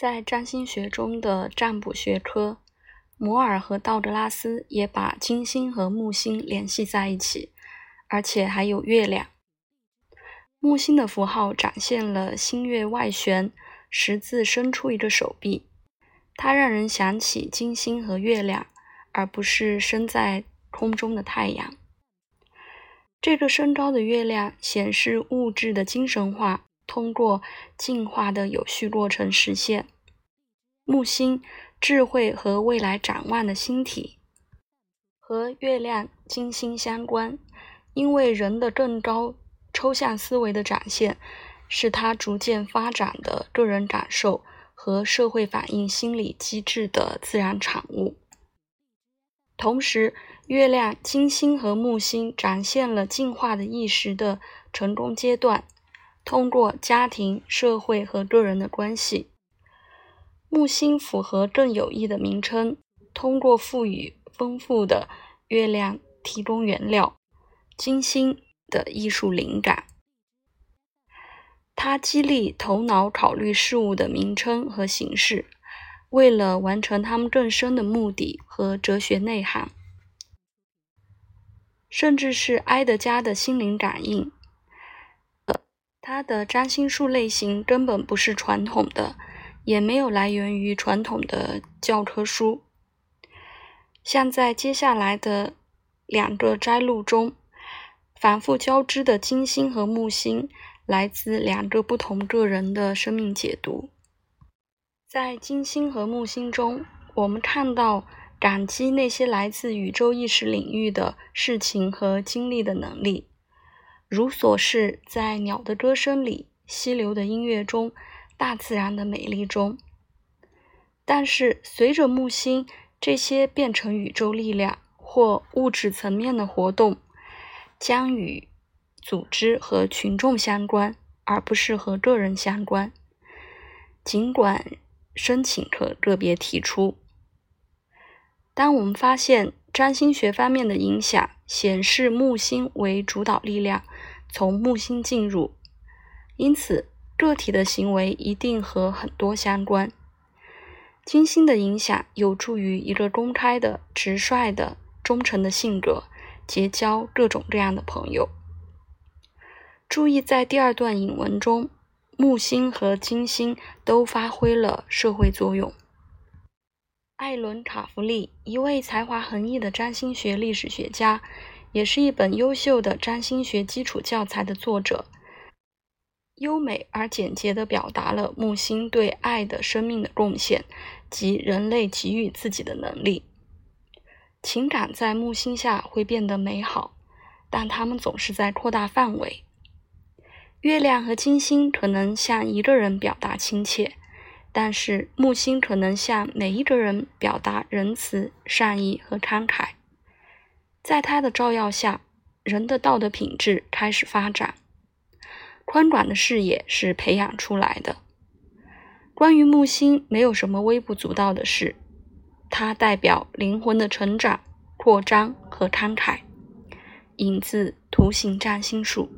在占星学中的占卜学科，摩尔和道格拉斯也把金星和木星联系在一起，而且还有月亮。木星的符号展现了星月外旋，十字伸出一个手臂，它让人想起金星和月亮，而不是升在空中的太阳。这个升高的月亮显示物质的精神化通过进化的有序过程实现。木星，智慧和未来展望的星体，和月亮、金星相关，因为人的更高。抽象思维的展现，是他逐渐发展的个人感受和社会反应心理机制的自然产物。同时，月亮、金星和木星展现了进化的意识的成功阶段，通过家庭、社会和个人的关系。木星符合更有益的名称，通过赋予丰富的月亮提供原料，金星。的艺术灵感，它激励头脑考虑事物的名称和形式，为了完成他们更深的目的和哲学内涵，甚至是埃德加的心灵感应。他的占星术类型根本不是传统的，也没有来源于传统的教科书，像在接下来的两个摘录中。反复交织的金星和木星来自两个不同个人的生命解读。在金星和木星中，我们看到感激那些来自宇宙意识领域的事情和经历的能力，如所示在鸟的歌声里、溪流的音乐中、大自然的美丽中。但是，随着木星这些变成宇宙力量或物质层面的活动。将与组织和群众相关，而不是和个人相关。尽管申请可个别提出。当我们发现占星学方面的影响显示木星为主导力量从木星进入，因此个体的行为一定和很多相关。金星的影响有助于一个公开的、直率的、忠诚的性格。结交各种各样的朋友。注意，在第二段引文中，木星和金星都发挥了社会作用。艾伦·卡弗利，一位才华横溢的占星学历史学家，也是一本优秀的占星学基础教材的作者，优美而简洁地表达了木星对爱的生命的贡献及人类给予自己的能力。情感在木星下会变得美好，但它们总是在扩大范围。月亮和金星可能向一个人表达亲切，但是木星可能向每一个人表达仁慈、善意和慷慨。在它的照耀下，人的道德品质开始发展，宽广的视野是培养出来的。关于木星，没有什么微不足道的事。它代表灵魂的成长、扩张和慷慨。引自《图形占星术》。